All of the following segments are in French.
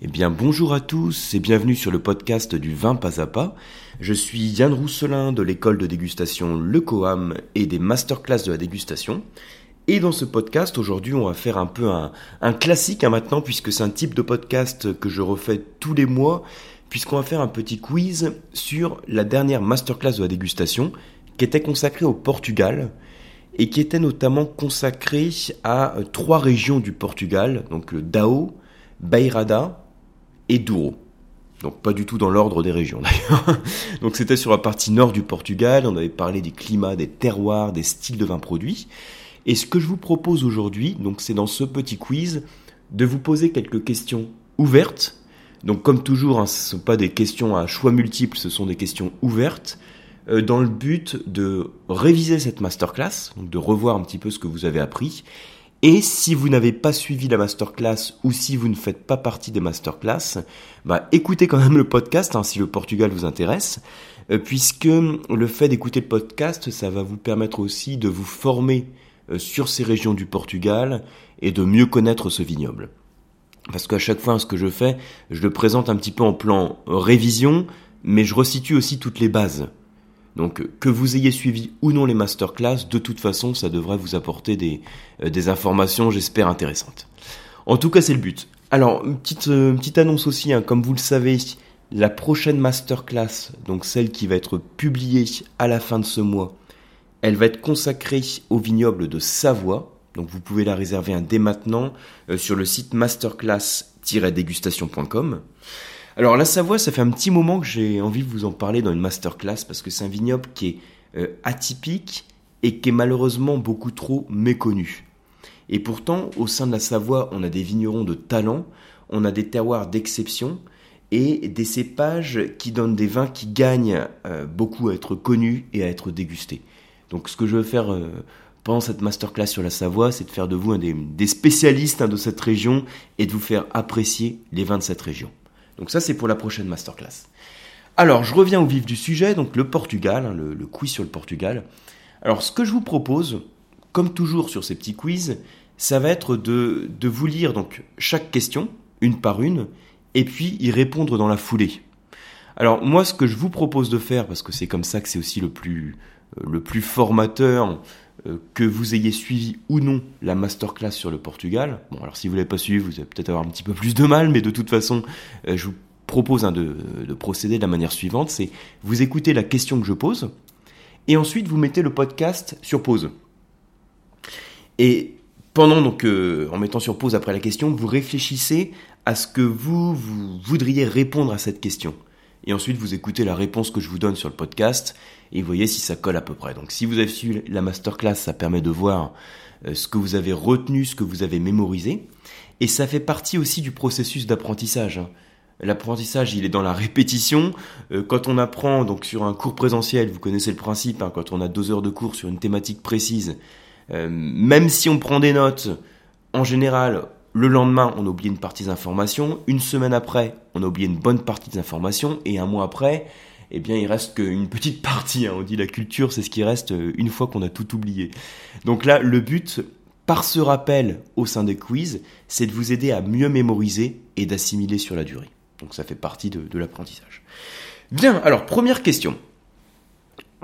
Eh bien bonjour à tous et bienvenue sur le podcast du vin pas à pas. Je suis Yann Rousselin de l'école de dégustation Le Coam et des masterclass de la dégustation. Et dans ce podcast, aujourd'hui, on va faire un peu un, classique hein, maintenant, puisque c'est un type de podcast que je refais tous les mois, puisqu'on va faire un petit quiz sur la dernière masterclass de la dégustation, qui était consacrée au Portugal, et qui était notamment consacrée à trois régions du Portugal, donc le Dao, Beirada et Douro. Donc pas du tout dans l'ordre des régions d'ailleurs. Donc c'était sur la partie nord du Portugal, on avait parlé des climats, des terroirs, des styles de vin produits. Et ce que je vous propose aujourd'hui, donc c'est dans ce petit quiz, de vous poser quelques questions ouvertes. Donc comme toujours, hein, ce ne sont pas des questions à choix multiples, ce sont des questions ouvertes, euh, dans le but de réviser cette masterclass, donc de revoir un petit peu ce que vous avez appris, et si vous n'avez pas suivi la masterclass ou si vous ne faites pas partie des masterclass, bah écoutez quand même le podcast hein, si le Portugal vous intéresse, euh, puisque le fait d'écouter le podcast, ça va vous permettre aussi de vous former euh, sur ces régions du Portugal et de mieux connaître ce vignoble. Parce qu'à chaque fois, ce que je fais, je le présente un petit peu en plan révision, mais je resitue aussi toutes les bases. Donc que vous ayez suivi ou non les masterclass, de toute façon, ça devrait vous apporter des, euh, informations, j'espère, intéressantes. En tout cas, c'est le but. Alors, une petite, euh, annonce aussi, hein, comme vous le savez, la prochaine masterclass, donc celle qui va être publiée à la fin de ce mois, elle va être consacrée au vignoble de Savoie. Donc vous pouvez la réserver dès maintenant euh, sur le site masterclass-dégustation.com. Alors la Savoie, ça fait un petit moment que j'ai envie de vous en parler dans une masterclass parce que c'est un vignoble qui est euh, atypique et qui est malheureusement beaucoup trop méconnu. Et pourtant, au sein de la Savoie, on a des vignerons de talent, on a des terroirs d'exception et des cépages qui donnent des vins qui gagnent euh, beaucoup à être connus et à être dégustés. Donc ce que je veux faire euh, pendant cette masterclass sur la Savoie, c'est de faire de vous un des, spécialistes hein, de cette région et de vous faire apprécier les vins de cette région. Donc ça, c'est pour la prochaine masterclass. Alors, je reviens au vif du sujet, donc le Portugal, hein, le, quiz sur le Portugal. Alors, ce que je vous propose, comme toujours sur ces petits quiz, ça va être de, de vous lire donc chaque question, une par une, et puis y répondre dans la foulée. Alors moi, ce que je vous propose de faire, parce que c'est comme ça que c'est aussi le plus, euh, le plus formateur, que vous ayez suivi ou non la masterclass sur le Portugal. Bon, alors si vous l'avez pas suivi, vous allez peut-être avoir un petit peu plus de mal, mais de toute façon, euh, je vous propose hein, de, procéder de la manière suivante, c'est vous écoutez la question que je pose, et ensuite vous mettez le podcast sur pause. Et pendant donc, euh, en mettant sur pause après la question, vous réfléchissez à ce que vous voudriez répondre à cette question et ensuite vous écoutez la réponse que je vous donne sur le podcast et voyez si ça colle à peu près. Donc si vous avez suivi la masterclass, ça permet de voir euh, ce que vous avez retenu, ce que vous avez mémorisé et ça fait partie aussi du processus d'apprentissage. Hein. L'apprentissage, il est dans la répétition. Euh, quand on apprend donc sur un cours présentiel, vous connaissez le principe, hein, quand on a deux heures de cours sur une thématique précise, euh, même si on prend des notes, en général, le lendemain, on a oublié une partie des informations. Une semaine après, on a oublié une bonne partie des informations. Et un mois après, eh bien, il reste qu'une petite partie. Hein. On dit la culture, c'est ce qui reste euh, une fois qu'on a tout oublié. Donc là, le but, par ce rappel au sein des quiz, c'est de vous aider à mieux mémoriser et d'assimiler sur la durée. Donc ça fait partie de, l'apprentissage. Bien, alors première question.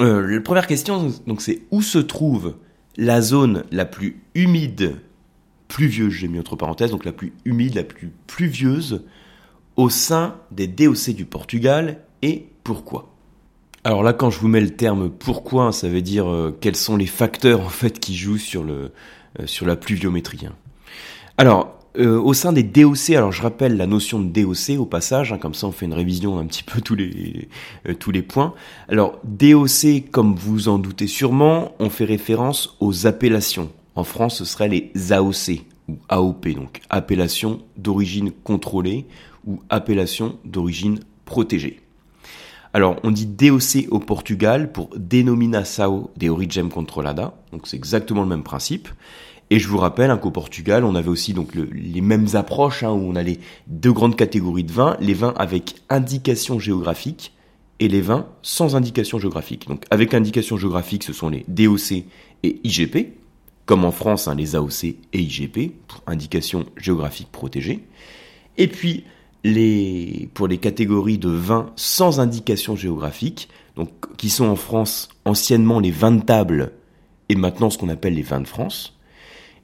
Euh, la première question, donc c'est où se trouve la zone la plus humide pluvieuse, j'ai mis entre parenthèses, donc la plus humide, la plus pluvieuse au sein des DOC du Portugal et pourquoi? Alors là, quand je vous mets le terme pourquoi, ça veut dire euh, quels sont les facteurs en fait qui jouent sur le euh, la pluviométrie. Hein. Alors euh, au sein des DOC, alors je rappelle la notion de DOC au passage, hein, comme ça on fait une révision un petit peu tous les tous les points. Alors DOC, comme vous en doutez sûrement, on fait référence aux appellations. En France, ce seraient les AOC ou AOP, donc appellation d'origine contrôlée ou appellation d'origine protégée. Alors, on dit DOC au Portugal pour Denominação de Origem Controlada, donc c'est exactement le même principe. Et je vous rappelle hein, qu'au Portugal, on avait aussi donc les mêmes approches, hein, où on a les deux grandes catégories de vins, les vins avec indication géographique et les vins sans indication géographique. Donc avec indication géographique, ce sont les DOC et IGP, comme en France, hein, les AOC et IGP, pour indication géographique protégée. Et puis, les, pour les catégories de vins sans indication géographique, donc qui sont en France anciennement les vins de table et maintenant ce qu'on appelle les vins de France.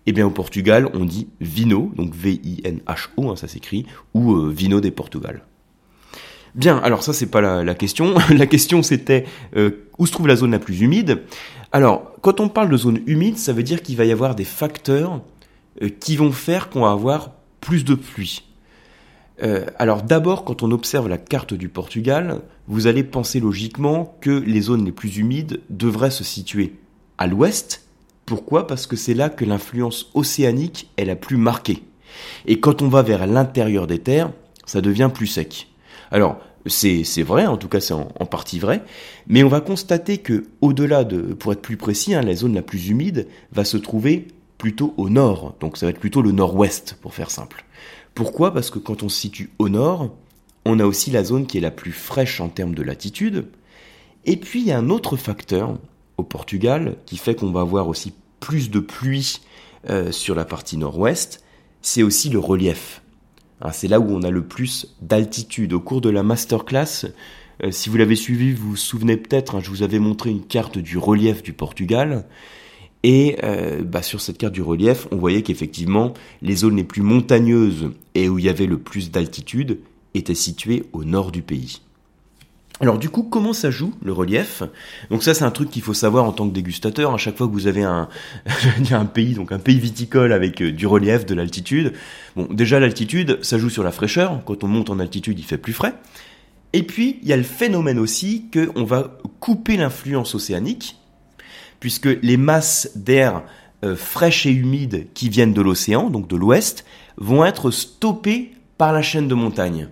Eh bien au Portugal, on dit vino, donc V-I-N-H-O, hein, ça s'écrit, ou euh, vino des Portugal. Bien, alors ça c'est pas la, question. la question c'était euh, où se trouve la zone la plus humide? Alors, quand on parle de zone humide, ça veut dire qu'il va y avoir des facteurs euh, qui vont faire qu'on va avoir plus de pluie. Euh, alors d'abord, quand on observe la carte du Portugal, vous allez penser logiquement que les zones les plus humides devraient se situer à l'ouest. Pourquoi? Parce que c'est là que l'influence océanique est la plus marquée. Et quand on va vers l'intérieur des terres, ça devient plus sec. Alors, c'est, vrai, en tout cas c'est en, partie vrai, mais on va constater que au-delà de, pour être plus précis, hein, la zone la plus humide va se trouver plutôt au nord, donc ça va être plutôt le nord-ouest pour faire simple. Pourquoi? Parce que quand on se situe au nord, on a aussi la zone qui est la plus fraîche en termes de latitude. Et puis il y a un autre facteur au Portugal qui fait qu'on va avoir aussi plus de pluie euh, sur la partie nord-ouest, c'est aussi le relief. Hein, c'est là où on a le plus d'altitude. Au cours de la masterclass, euh, si vous l'avez suivi, vous vous souvenez peut-être, hein, je vous avais montré une carte du relief du Portugal. Et euh, bah, sur cette carte du relief, on voyait qu'effectivement, les zones les plus montagneuses et où il y avait le plus d'altitude étaient situées au nord du pays. Alors du coup, comment ça joue le relief? Donc ça, c'est un truc qu'il faut savoir en tant que dégustateur. À chaque fois que vous avez un, pays, donc un pays viticole avec euh, du relief, de l'altitude. Bon, déjà l'altitude, ça joue sur la fraîcheur. Quand on monte en altitude, il fait plus frais. Et puis il y a le phénomène aussi qu'on va couper l'influence océanique puisque les masses d'air euh, fraîches et humides qui viennent de l'océan, donc de l'ouest, vont être stoppées par la chaîne de montagnes.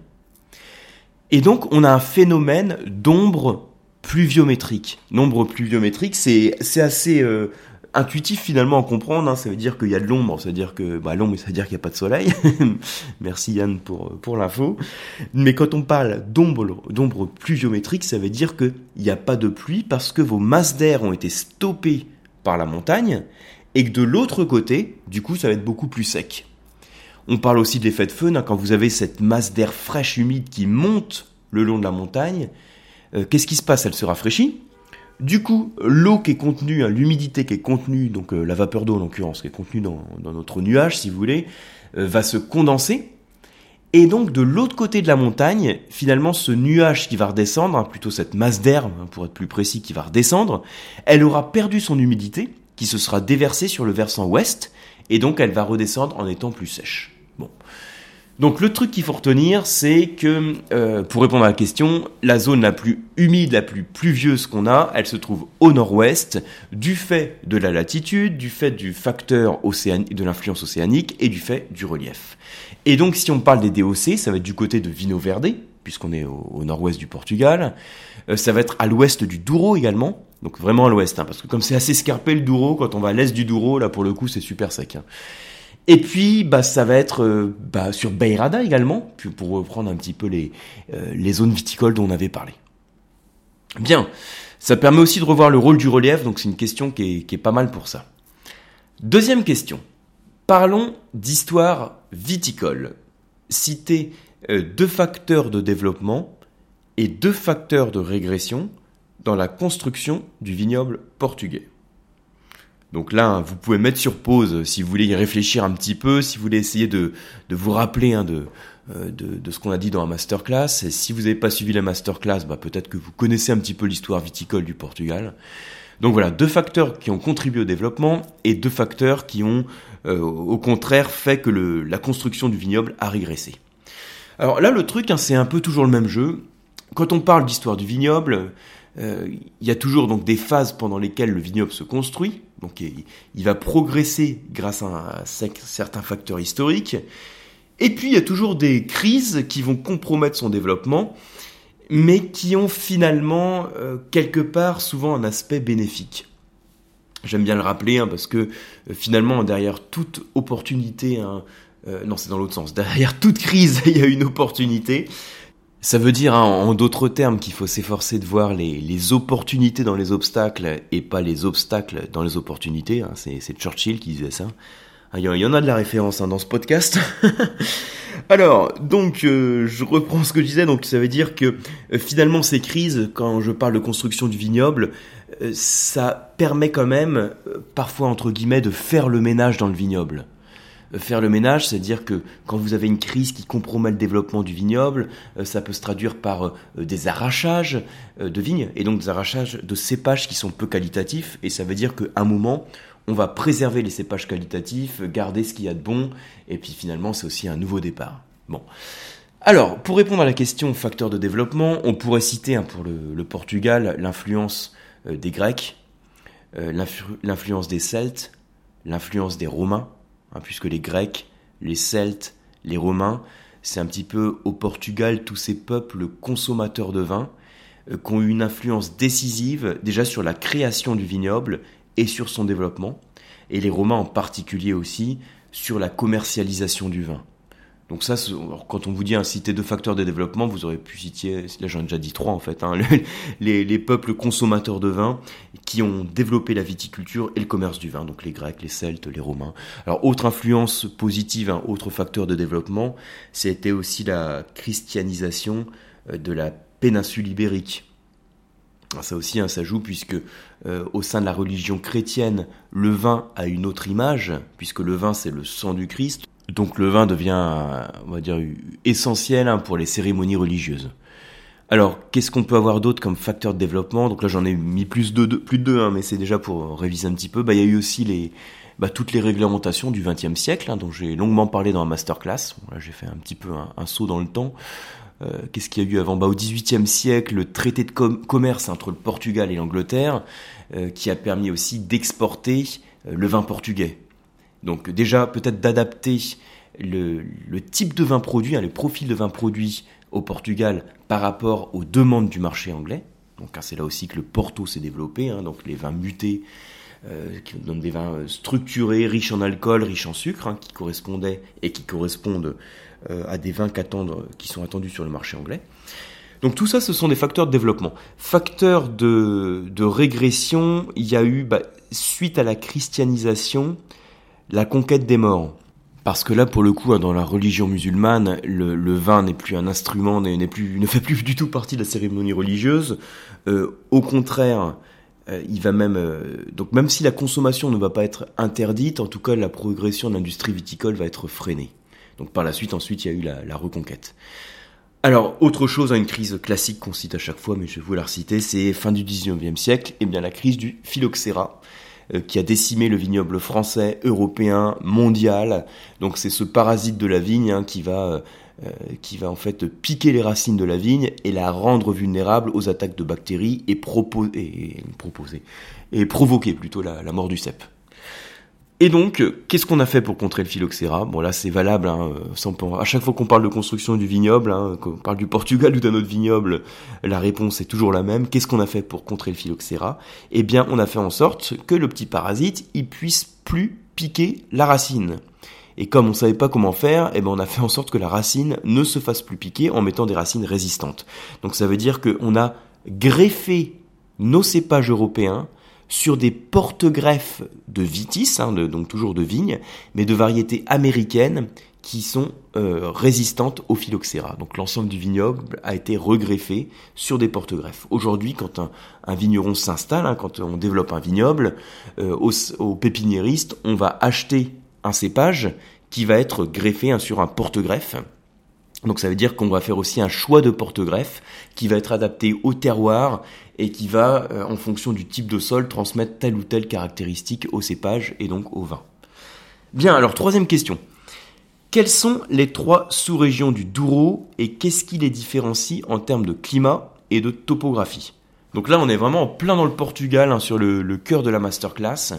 Et donc on a un phénomène d'ombre pluviométrique. L'ombre pluviométrique, c'est assez euh, intuitif finalement à comprendre. Hein. Ça veut dire qu'il y a de l'ombre, ça veut dire que bah, l'ombre, ça veut dire qu'il n'y a pas de soleil. Merci Yann pour, pour l'info. Mais quand on parle d'ombre, d'ombre pluviométrique, ça veut dire qu'il n'y a pas de pluie parce que vos masses d'air ont été stoppées par la montagne et que de l'autre côté, du coup, ça va être beaucoup plus sec. On parle aussi de l'effet de feu. Quand vous avez cette masse d'air fraîche humide qui monte le long de la montagne. Euh, qu'est-ce qui se passe? Elle se rafraîchit du coup, l'eau qui est contenue, hein, l'humidité qui est contenue, donc euh, la vapeur d'eau en l'occurrence, qui est contenue dans, notre nuage, si vous voulez, euh, va se condenser. Et donc de l'autre côté de la montagne, finalement, ce nuage qui va redescendre, hein, plutôt cette masse d'air, hein, pour être plus précis, qui va redescendre, elle aura perdu son humidité, qui se sera déversée sur le versant ouest, et donc elle va redescendre en étant plus sèche. Donc le truc qu'il faut retenir, c'est que, euh, pour répondre à la question, la zone la plus humide, la plus pluvieuse qu'on a, elle se trouve au nord-ouest, du fait de la latitude, du fait du facteur océanique, de l'influence océanique et du fait du relief. Et donc si on parle des DOC, ça va être du côté de Vino Verde, puisqu'on est au, nord-ouest du Portugal. Euh, ça va être à l'ouest du Douro également, donc vraiment à l'ouest, hein, parce que comme c'est assez escarpé le Douro, quand on va à l'est du Douro, là pour le coup c'est super sec. Hein. Et puis, bah, ça va être euh, bah, sur Beirada également, pour reprendre un petit peu les, euh, les zones viticoles dont on avait parlé. Bien, ça permet aussi de revoir le rôle du relief, donc c'est une question qui est, pas mal pour ça. Deuxième question. Parlons d'histoire viticole. Citez euh, deux facteurs de développement et deux facteurs de régression dans la construction du vignoble portugais. Donc là, vous pouvez mettre sur pause si vous voulez y réfléchir un petit peu, si vous voulez essayer de, vous rappeler hein, euh, de, de, ce qu'on a dit dans la masterclass. Si vous n'avez pas suivi la masterclass, bah, peut-être que vous connaissez un petit peu l'histoire viticole du Portugal. Donc voilà, deux facteurs qui ont contribué au développement et deux facteurs qui ont, euh, au contraire, fait que la construction du vignoble a régressé. Alors là, le truc, hein, c'est un peu toujours le même jeu. Quand on parle d'histoire du vignoble, euh, il y a toujours donc des phases pendant lesquelles le vignoble se construit. Donc il, va progresser grâce à, certains facteurs historiques. Et puis il y a toujours des crises qui vont compromettre son développement, mais qui ont finalement euh, quelque part souvent un aspect bénéfique. J'aime bien le rappeler hein, parce que euh, finalement derrière toute opportunité, hein, non c'est dans l'autre sens, derrière toute crise il y a une opportunité. Ça veut dire, hein, en d'autres termes, qu'il faut s'efforcer de voir les, opportunités dans les obstacles et pas les obstacles dans les opportunités. Hein. C'est Churchill qui disait ça. Il y en a de la référence hein, dans ce podcast. Alors, donc, euh, je reprends ce que je disais. Donc, ça veut dire que euh, finalement, ces crises, quand je parle de construction du vignoble, euh, ça permet quand même, parfois entre guillemets, de faire le ménage dans le vignoble. Faire le ménage, c'est-à-dire que quand vous avez une crise qui compromet le développement du vignoble, ça peut se traduire par des arrachages de vignes et donc des arrachages de cépages qui sont peu qualitatifs. Et ça veut dire qu'à un moment, on va préserver les cépages qualitatifs, garder ce qu'il y a de bon, et puis finalement c'est aussi un nouveau départ. Alors, pour répondre à la question facteur de développement, on pourrait citer hein, pour le, Portugal l'influence euh, des Grecs, euh, l'influence des Celtes, l'influence des Romains, hein, puisque les Grecs, les Celtes, les Romains, c'est un petit peu au Portugal tous ces peuples consommateurs de vin euh, qui ont eu une influence décisive déjà sur la création du vignoble et sur son développement, et les Romains en particulier aussi sur la commercialisation du vin. Donc ça, quand on vous dit un citer deux facteurs de développement, vous aurez pu citer, là j'en ai déjà dit trois en fait, hein, les, les, peuples consommateurs de vin qui ont développé la viticulture et le commerce du vin, donc les Grecs, les Celtes, les Romains. Alors autre influence positive, un autre facteur de développement, c'était aussi la christianisation euh, de la péninsule ibérique. Ça aussi, hein, ça joue puisque euh, au sein de la religion chrétienne, le vin a une autre image, puisque le vin c'est le sang du Christ. Donc le vin devient, on va dire, essentiel hein, pour les cérémonies religieuses. Alors, qu'est-ce qu'on peut avoir d'autre comme facteur de développement? Donc là, j'en ai mis plus de deux, plus hein, mais c'est déjà pour réviser un petit peu. Bah, il y a eu aussi les, bah, toutes les réglementations du XXe siècle, dont j'ai longuement parlé dans la masterclass. là, j'ai fait un petit peu un saut dans le temps. Euh, qu'est-ce qu'il y a eu avant? Bah, Au XVIIIe siècle, le traité de commerce entre le Portugal et l'Angleterre, euh, qui a permis aussi d'exporter euh, le vin portugais. Donc déjà, peut-être d'adapter le, type de vin produit, hein, le profil de vin produit au Portugal par rapport aux demandes du marché anglais. Donc hein, c'est là aussi que le Porto s'est développé, hein, donc les vins mutés, qui donnent des vins structurés, riches en alcool, riches en sucre, qui correspondaient et qui correspondent euh, à des vins qui sont attendus sur le marché anglais. Donc tout ça, ce sont des facteurs de développement. Facteurs de, régression, il y a eu, bah, suite à la christianisation, la conquête des morts. Parce que là, pour le coup, hein, dans la religion musulmane, le, vin n'est plus un instrument, ne fait plus du tout partie de la cérémonie religieuse. Euh, au contraire, euh, il va même, donc même si la consommation ne va pas être interdite, en tout cas, la progression de l'industrie viticole va être freinée. Donc par la suite, ensuite, il y a eu la, reconquête. Alors, autre chose, une crise classique qu'on cite à chaque fois, mais je vais vous la reciter, c'est fin du 19e siècle, et bien la crise du phylloxéra, euh, qui a décimé le vignoble français, européen, mondial. Donc c'est ce parasite de la vigne hein, qui va euh, qui va en fait piquer les racines de la vigne et la rendre vulnérable aux attaques de bactéries et, et, proposer et provoquer plutôt la, la mort du cep. Et donc, qu'est-ce qu'on a fait pour contrer le phylloxéra? Bon là, c'est valable. Hein, à chaque fois qu'on parle de construction du vignoble, hein, qu'on parle du Portugal ou d'un autre vignoble, la réponse est toujours la même. Qu'est-ce qu'on a fait pour contrer le phylloxéra? Eh bien, on a fait en sorte que le petit parasite, il puisse plus piquer la racine. Et comme on savait pas comment faire, eh ben on a fait en sorte que la racine ne se fasse plus piquer en mettant des racines résistantes. Donc ça veut dire qu'on a greffé nos cépages européens sur des porte-greffes de vitis, hein, donc toujours de vigne, mais de variétés américaines qui sont euh, résistantes au phylloxéra. Donc l'ensemble du vignoble a été regreffé sur des porte-greffes. Aujourd'hui, quand un, vigneron s'installe, hein, quand on développe un vignoble, euh, au, pépiniériste, on va acheter un cépage qui va être greffé hein, sur un porte-greffe donc ça veut dire qu'on va faire aussi un choix de porte-greffe qui va être adapté au terroir et qui va, euh, en fonction du type de sol, transmettre telle ou telle caractéristique au cépage et donc au vin. Bien, alors troisième question. Quelles sont les trois sous-régions du Douro et qu'est-ce qui les différencie en termes de climat et de topographie? Donc là, on est vraiment en plein dans le Portugal, hein, sur le, le, cœur de la masterclass.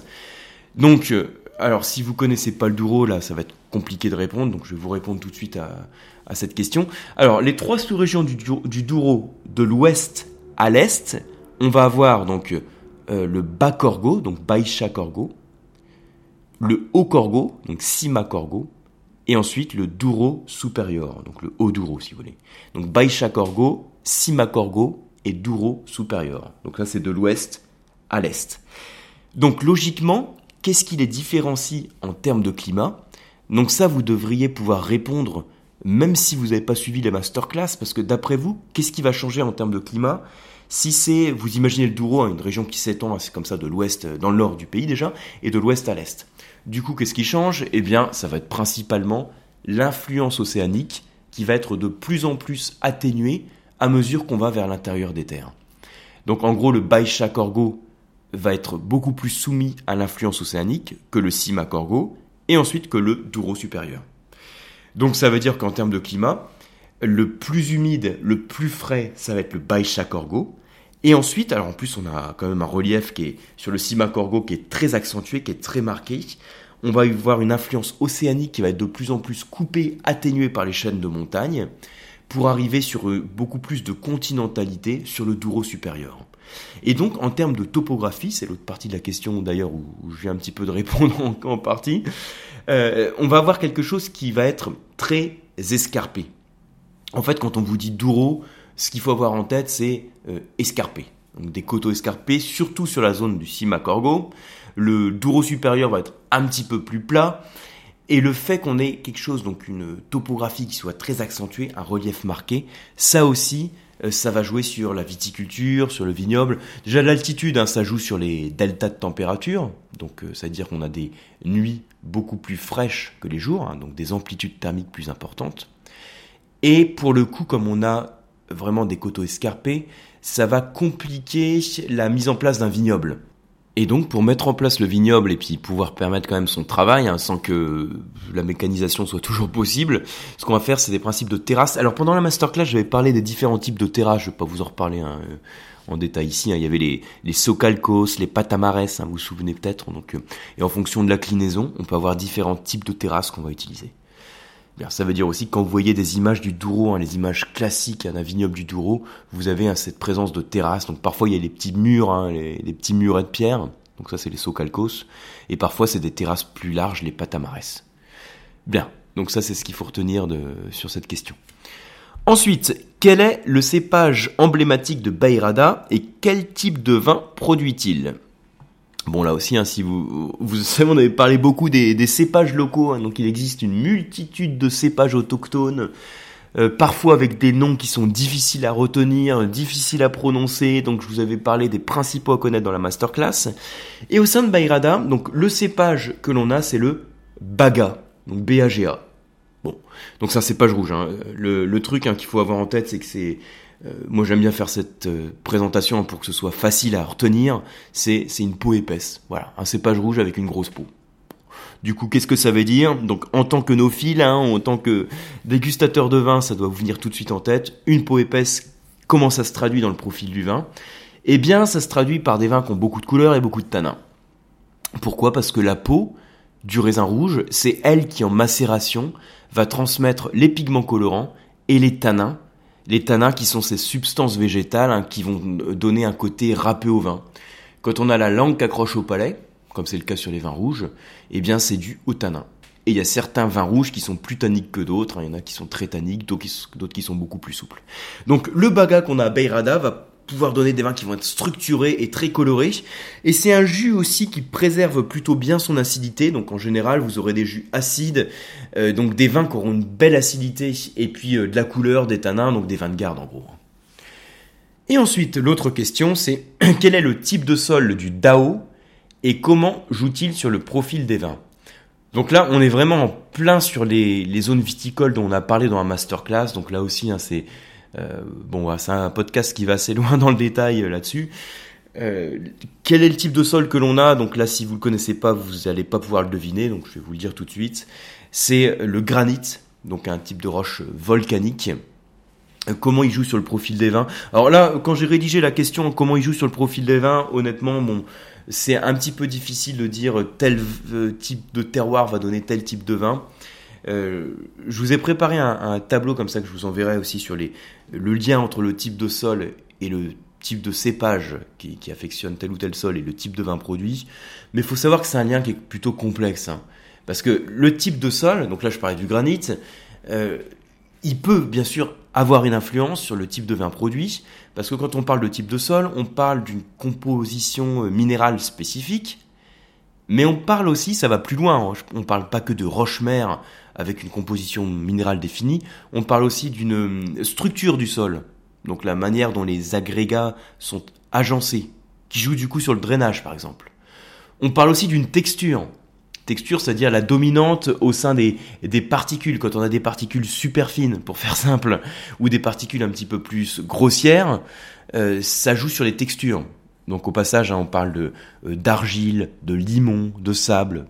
Donc, euh, alors si vous connaissez pas le Douro, là, ça va être compliqué de répondre, donc je vais vous répondre tout de suite à, à cette question. Alors, les trois sous-régions du, Douro, de l'ouest à l'est, on va avoir donc euh, le bas Corgo, donc Baïcha Corgo, le haut Corgo, donc Sima Corgo, et ensuite le Douro supérieur, donc le haut Douro si vous voulez. Donc Baïcha Corgo, Sima Corgo et Douro supérieur. Donc ça c'est de l'ouest à l'est. Donc logiquement, qu'est-ce qui les différencie en termes de climat? Donc ça, vous devriez pouvoir répondre même si vous n'avez pas suivi les masterclass, parce que d'après vous, qu'est-ce qui va changer en termes de climat si c'est, vous imaginez le Douro, hein, une région qui s'étend, c'est comme ça, de l'ouest, dans le nord du pays déjà, et de l'ouest à l'est. Du coup, qu'est-ce qui change? Eh bien, ça va être principalement l'influence océanique qui va être de plus en plus atténuée à mesure qu'on va vers l'intérieur des terres. Donc en gros, le Baisha Corgo va être beaucoup plus soumis à l'influence océanique que le Sima Corgo et ensuite que le Douro supérieur. Donc ça veut dire qu'en termes de climat, le plus humide, le plus frais, ça va être le Baisha Corgo. Et ensuite, alors en plus on a quand même un relief qui est sur le Sima Corgo qui est très accentué, qui est très marqué. On va y voir une influence océanique qui va être de plus en plus coupée, atténuée par les chaînes de montagnes, pour arriver sur euh, beaucoup plus de continentalité sur le Douro supérieur. Et donc, en termes de topographie, c'est l'autre partie de la question d'ailleurs où, je viens un petit peu de répondre en, partie, euh, on va avoir quelque chose qui va être très escarpé. En fait, quand on vous dit Douro, ce qu'il faut avoir en tête, c'est euh, escarpé. Donc des coteaux escarpés, surtout sur la zone du Sima Corgo. Le Douro supérieur va être un petit peu plus plat. Et le fait qu'on ait quelque chose, donc une topographie qui soit très accentuée, un relief marqué, ça aussi, ça va jouer sur la viticulture, sur le vignoble. Déjà l'altitude, hein, ça joue sur les deltas de température, donc euh, ça veut dire qu'on a des nuits beaucoup plus fraîches que les jours, hein, donc des amplitudes thermiques plus importantes. Et pour le coup, comme on a vraiment des coteaux escarpés, ça va compliquer la mise en place d'un vignoble. Et donc, pour mettre en place le vignoble et puis pouvoir permettre quand même son travail, hein, sans que la mécanisation soit toujours possible, ce qu'on va faire, c'est des principes de terrasse. Alors, pendant la masterclass, j'avais parlé des différents types de terrasses. Je vais pas vous en reparler hein, en détail ici. Hein. Il y avait les, les socalcos, les patamares, vous vous souvenez peut-être. Donc, euh, et en fonction de l'inclinaison, on peut avoir différents types de terrasses qu'on va utiliser. Ça veut dire aussi que quand vous voyez des images du Douro, les images classiques d'un vignoble du Douro, vous avez cette présence de terrasse. Donc parfois il y a les petits murs, les, les, petits murets de pierre. Donc ça c'est les socalcos. Et parfois c'est des terrasses plus larges, les patamares. Bien, donc ça c'est ce qu'il faut retenir sur cette question. Ensuite, quel est le cépage emblématique de Bayrada et quel type de vin produit-il? Bon là aussi, hein, si vous, vous savez, on avait parlé beaucoup des, cépages locaux, hein. donc il existe une multitude de cépages autochtones euh, parfois avec des noms qui sont difficiles à retenir, difficiles à prononcer, donc je vous avais parlé des principaux à connaître dans la masterclass. Et au sein de Bayrada, donc le cépage que l'on a, c'est le Baga, donc B-A-G-A. Bon, donc c'est un cépage rouge. Hein. Le, truc qu'il faut avoir en tête, c'est que c'est... Euh, moi j'aime bien faire cette euh, présentation pour que ce soit facile à retenir. C'est une peau épaisse. Voilà, un cépage rouge avec une grosse peau. Du coup, qu'est-ce que ça veut dire? Donc, en tant que nophile, hein, en tant que dégustateur de vin, ça doit vous venir tout de suite en tête. Une peau épaisse, comment ça se traduit dans le profil du vin? Eh bien, ça se traduit par des vins qui ont beaucoup de couleurs et beaucoup de tanins. Pourquoi? Parce que la peau du raisin rouge, c'est elle qui, en macération, va transmettre les pigments colorants et les tanins. Les tanins qui sont ces substances végétales hein, qui vont donner un côté râpé au vin. Quand on a la langue qui accroche au palais, comme c'est le cas sur les vins rouges, eh bien c'est du au tanin. Et il y a certains vins rouges qui sont plus tanniques que d'autres, hein. il y en a qui sont très tanniques, d'autres qui, sont beaucoup plus souples. Donc le baga qu'on a à Beirada va pouvoir donner des vins qui vont être structurés et très colorés. Et c'est un jus aussi qui préserve plutôt bien son acidité. Donc en général, vous aurez des jus acides, euh, donc des vins qui auront une belle acidité, et puis euh, de la couleur, des tanins, donc des vins de garde en gros. Et ensuite, l'autre question, c'est quel est le type de sol du Dao et comment joue-t-il sur le profil des vins? Donc là, on est vraiment en plein sur les, zones viticoles dont on a parlé dans la masterclass. Donc là aussi, hein, c'est euh, bon, c'est un podcast qui va assez loin dans le détail euh, là-dessus. Euh, quel est le type de sol que l'on a? Donc là, si vous le connaissez pas, vous n'allez pas pouvoir le deviner. Donc je vais vous le dire tout de suite. C'est le granit, donc un type de roche volcanique. Comment il joue sur le profil des vins? Alors là, quand j'ai rédigé la question comment il joue sur le profil des vins, honnêtement, bon, c'est un petit peu difficile de dire tel type de terroir va donner tel type de vin. Euh, je vous ai préparé un, tableau comme ça que je vous enverrai aussi sur le lien entre le type de sol et le type de cépage qui, affectionne tel ou tel sol et le type de vin produit. Mais il faut savoir que c'est un lien qui est plutôt complexe. Hein. parce que le type de sol, donc là je parlais du granit, euh, il peut bien sûr avoir une influence sur le type de vin produit, parce que quand on parle de type de sol, on parle d'une composition euh, minérale spécifique, Mais on parle aussi, ça va plus loin, hein. on parle pas que de roche-mère avec une composition minérale définie, on parle aussi d'une structure du sol, donc la manière dont les agrégats sont agencés, qui joue du coup sur le drainage par exemple. On parle aussi d'une texture. Texture, c'est-à-dire la dominante au sein des, particules. Quand on a des particules super fines, pour faire simple, ou des particules un petit peu plus grossières, euh, ça joue sur les textures. Donc au passage, hein, on parle euh, d'argile, de limon, de sable.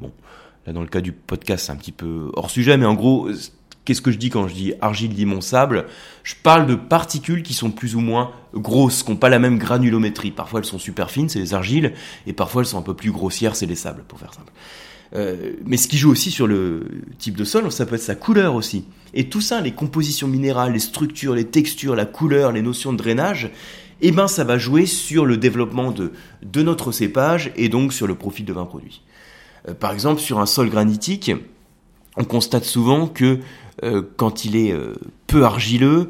Dans le cas du podcast, c'est un petit peu hors sujet, mais en gros, Qu'est-ce que je dis quand je dis argile, limon, sable? Je parle de particules qui sont plus ou moins grosses, qui n'ont pas la même granulométrie. Parfois elles sont super fines, c'est les argiles, et parfois elles sont un peu plus grossières, c'est les sables, pour faire simple. Euh, mais ce qui joue aussi sur le type de sol, ça peut être sa couleur aussi. Et tout ça, les compositions minérales, les structures, les textures, la couleur, les notions de drainage, eh ben ça va jouer sur le développement de, de notre cépage et donc sur le profil de vin produit. Euh, par exemple, sur un sol granitique, on constate souvent que euh, quand il est euh, peu argileux,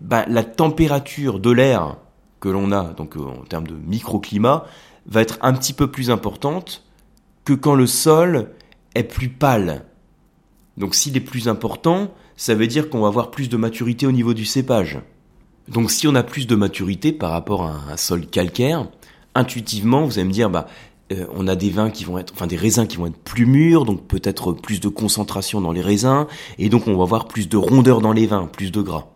bah, la température de l'air que l'on a, donc en termes de microclimat, va être un petit peu plus importante que quand le sol est plus pâle. Donc s'il est plus important, ça veut dire qu'on va avoir plus de maturité au niveau du cépage. Donc si on a plus de maturité par rapport à un sol calcaire, intuitivement, vous allez me dire, bah, euh, on a des vins qui vont être, enfin des raisins qui vont être plus mûrs, donc peut-être plus de concentration dans les raisins, et donc on va avoir plus de rondeur dans les vins, plus de gras.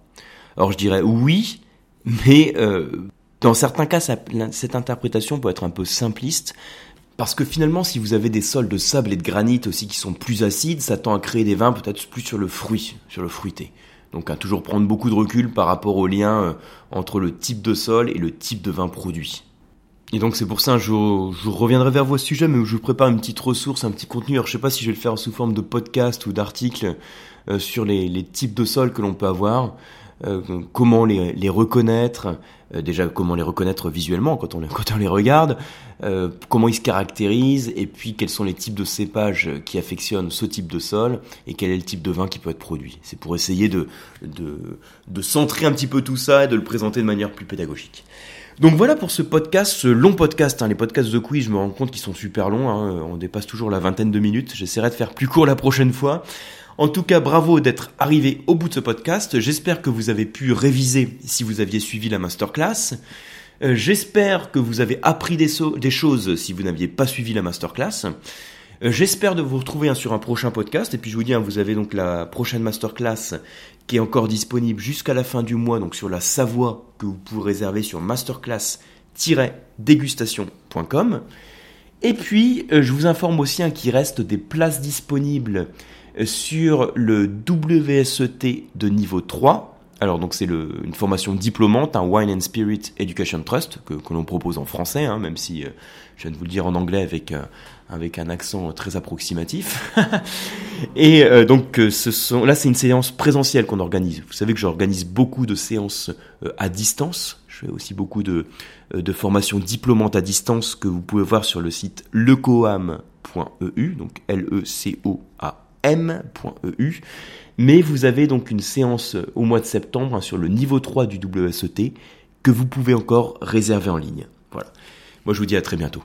Alors je dirais oui, mais euh, dans certains cas, cette interprétation peut être un peu simpliste, parce que finalement, si vous avez des sols de sable et de granit aussi qui sont plus acides, ça tend à créer des vins peut-être plus sur le fruit, sur le fruité. Donc à toujours prendre beaucoup de recul par rapport au lien euh, entre le type de sol et le type de vin produit. Et donc c'est pour ça, je, je reviendrai vers vos sujets, mais je vous prépare une petite ressource, un petit contenu. Alors je sais pas si je vais le faire sous forme de podcast ou d'article euh, sur les, les, types de sols que l'on peut avoir, euh, comment les, les reconnaître, euh, déjà comment les reconnaître visuellement quand on, quand on les regarde, euh, comment ils se caractérisent, et puis quels sont les types de cépages qui affectionnent ce type de sol, et quel est le type de vin qui peut être produit. C'est pour essayer de, de, de centrer un petit peu tout ça et de le présenter de manière plus pédagogique. Donc voilà pour ce podcast, ce long podcast. Hein. Les podcasts de quiz, je me rends compte qu'ils sont super longs. Hein. On dépasse toujours la vingtaine de minutes. J'essaierai de faire plus court la prochaine fois. En tout cas, bravo d'être arrivé au bout de ce podcast. J'espère que vous avez pu réviser si vous aviez suivi la masterclass. Euh, j'espère que vous avez appris des, choses si vous n'aviez pas suivi la masterclass. Euh, j'espère de vous retrouver hein, sur un prochain podcast. Et puis je vous dis, vous avez donc la prochaine masterclass qui est encore disponible jusqu'à la fin du mois, donc sur la Savoie, que vous pouvez réserver sur masterclass-dégustation.com. Et puis, euh, je vous informe aussi hein, qu'il reste des places disponibles euh, sur le WSET de niveau 3. Alors donc c'est une formation diplômante, un Wine and Spirit Education Trust que, l'on propose en français, hein, même si euh, je viens de vous le dire en anglais avec avec un accent très approximatif. et euh, donc sont là c'est une séance présentielle qu'on organise. Vous savez que j'organise beaucoup de séances à distance. Je fais aussi beaucoup de formations diplômantes à distance que vous pouvez voir sur le site lecoam.eu donc L E C O A M.eu mais vous avez donc une séance au mois de septembre hein, sur le niveau 3 du WSET que vous pouvez encore réserver en ligne. Voilà. Moi je vous dis à très bientôt.